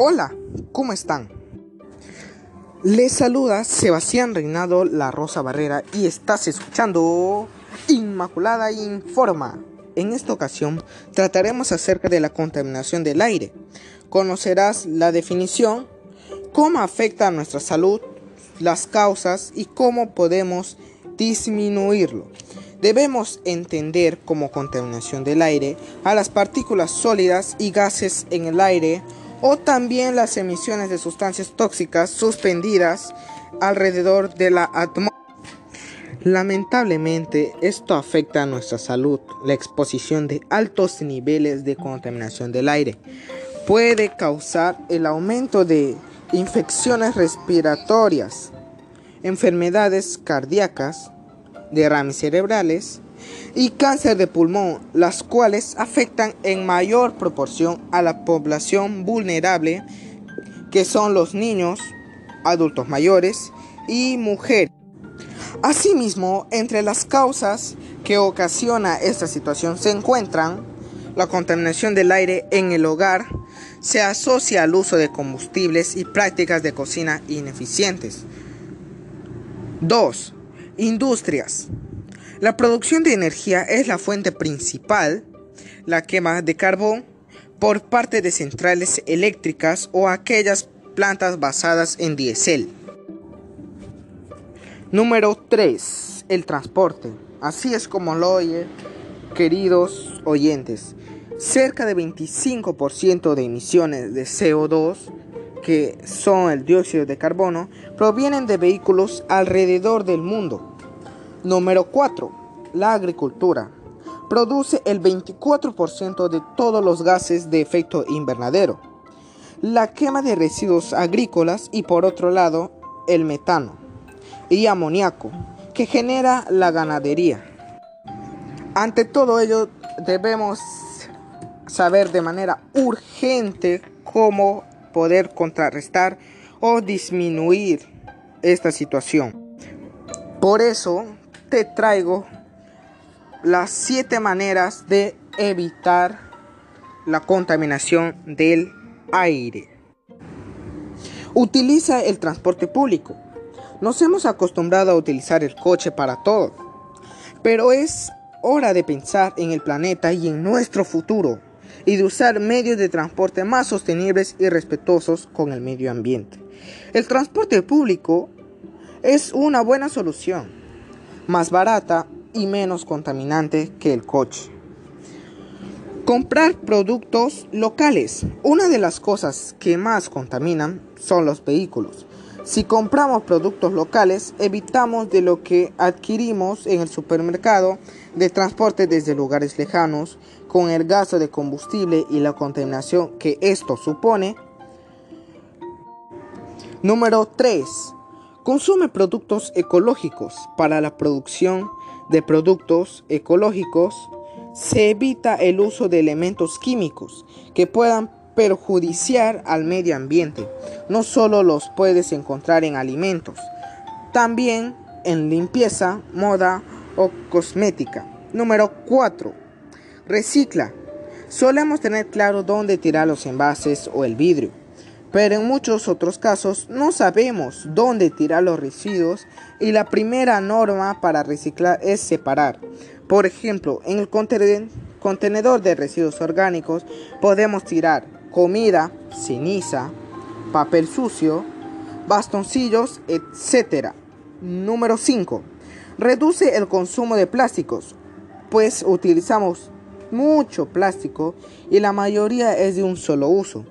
Hola, ¿cómo están? Les saluda Sebastián Reinado La Rosa Barrera y estás escuchando Inmaculada Informa. En esta ocasión trataremos acerca de la contaminación del aire. Conocerás la definición, cómo afecta a nuestra salud, las causas y cómo podemos disminuirlo. Debemos entender como contaminación del aire a las partículas sólidas y gases en el aire o también las emisiones de sustancias tóxicas suspendidas alrededor de la atmósfera. Lamentablemente, esto afecta a nuestra salud. La exposición de altos niveles de contaminación del aire puede causar el aumento de infecciones respiratorias, enfermedades cardíacas, derrames cerebrales, y cáncer de pulmón, las cuales afectan en mayor proporción a la población vulnerable, que son los niños, adultos mayores y mujeres. Asimismo, entre las causas que ocasiona esta situación se encuentran la contaminación del aire en el hogar, se asocia al uso de combustibles y prácticas de cocina ineficientes. 2. Industrias. La producción de energía es la fuente principal, la quema de carbón, por parte de centrales eléctricas o aquellas plantas basadas en diésel. Número 3. El transporte. Así es como lo oye, queridos oyentes. Cerca de 25% de emisiones de CO2, que son el dióxido de carbono, provienen de vehículos alrededor del mundo. Número 4. La agricultura. Produce el 24% de todos los gases de efecto invernadero. La quema de residuos agrícolas y por otro lado el metano y amoníaco que genera la ganadería. Ante todo ello debemos saber de manera urgente cómo poder contrarrestar o disminuir esta situación. Por eso te traigo las siete maneras de evitar la contaminación del aire. Utiliza el transporte público. Nos hemos acostumbrado a utilizar el coche para todo, pero es hora de pensar en el planeta y en nuestro futuro y de usar medios de transporte más sostenibles y respetuosos con el medio ambiente. El transporte público es una buena solución más barata y menos contaminante que el coche. Comprar productos locales. Una de las cosas que más contaminan son los vehículos. Si compramos productos locales, evitamos de lo que adquirimos en el supermercado de transporte desde lugares lejanos, con el gasto de combustible y la contaminación que esto supone. Número 3. Consume productos ecológicos. Para la producción de productos ecológicos se evita el uso de elementos químicos que puedan perjudiciar al medio ambiente. No solo los puedes encontrar en alimentos, también en limpieza, moda o cosmética. Número 4. Recicla. Solemos tener claro dónde tirar los envases o el vidrio pero en muchos otros casos no sabemos dónde tirar los residuos y la primera norma para reciclar es separar. Por ejemplo, en el contenedor de residuos orgánicos podemos tirar comida, ceniza, papel sucio, bastoncillos, etc. Número 5. Reduce el consumo de plásticos, pues utilizamos mucho plástico y la mayoría es de un solo uso.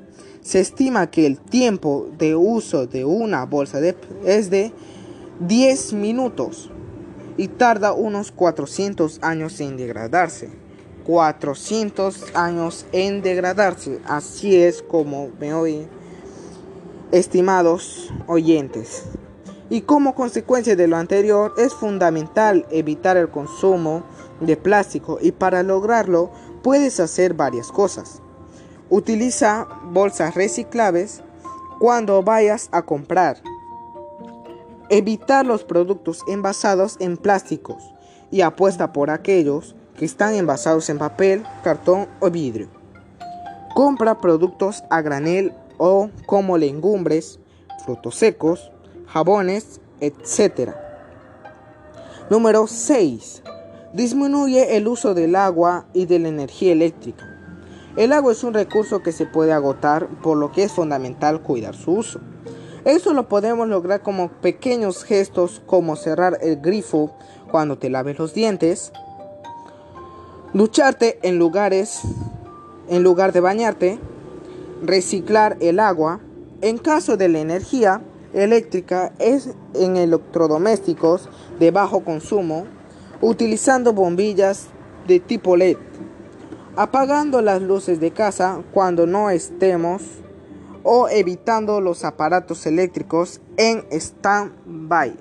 Se estima que el tiempo de uso de una bolsa de es de 10 minutos y tarda unos 400 años en degradarse. 400 años en degradarse. Así es como me oyen, estimados oyentes. Y como consecuencia de lo anterior, es fundamental evitar el consumo de plástico y para lograrlo puedes hacer varias cosas. Utiliza bolsas reciclables cuando vayas a comprar. Evitar los productos envasados en plásticos y apuesta por aquellos que están envasados en papel, cartón o vidrio. Compra productos a granel o como legumbres, frutos secos, jabones, etc. Número 6. Disminuye el uso del agua y de la energía eléctrica. El agua es un recurso que se puede agotar, por lo que es fundamental cuidar su uso. Eso lo podemos lograr como pequeños gestos como cerrar el grifo cuando te laves los dientes, ducharte en lugares en lugar de bañarte, reciclar el agua. En caso de la energía eléctrica es en electrodomésticos de bajo consumo, utilizando bombillas de tipo LED, apagando las luces de casa cuando no estemos o evitando los aparatos eléctricos en stand-by.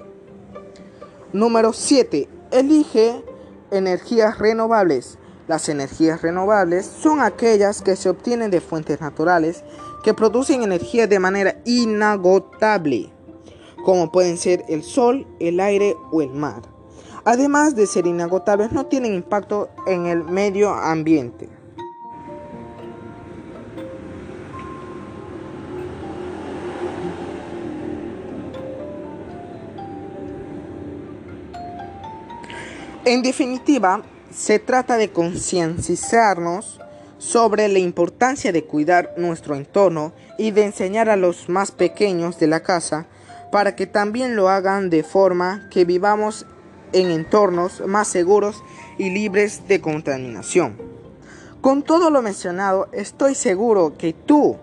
Número 7. Elige energías renovables. Las energías renovables son aquellas que se obtienen de fuentes naturales que producen energía de manera inagotable, como pueden ser el sol, el aire o el mar. Además de ser inagotables, no tienen impacto en el medio ambiente. En definitiva, se trata de concienciarnos sobre la importancia de cuidar nuestro entorno y de enseñar a los más pequeños de la casa para que también lo hagan de forma que vivamos en entornos más seguros y libres de contaminación. Con todo lo mencionado, estoy seguro que tú,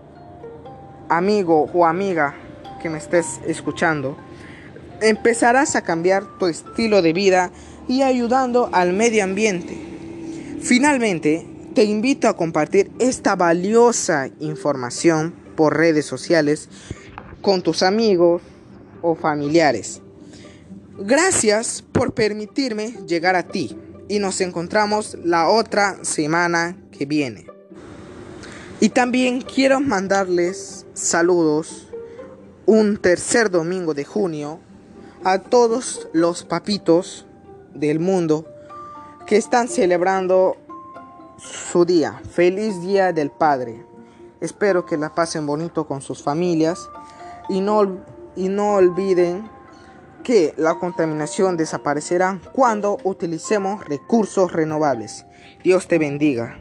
amigo o amiga que me estés escuchando, empezarás a cambiar tu estilo de vida y ayudando al medio ambiente. Finalmente, te invito a compartir esta valiosa información por redes sociales con tus amigos o familiares. Gracias por permitirme llegar a ti y nos encontramos la otra semana que viene. Y también quiero mandarles saludos un tercer domingo de junio a todos los papitos del mundo que están celebrando su día. Feliz Día del Padre. Espero que la pasen bonito con sus familias y no, y no olviden que la contaminación desaparecerá cuando utilicemos recursos renovables. Dios te bendiga.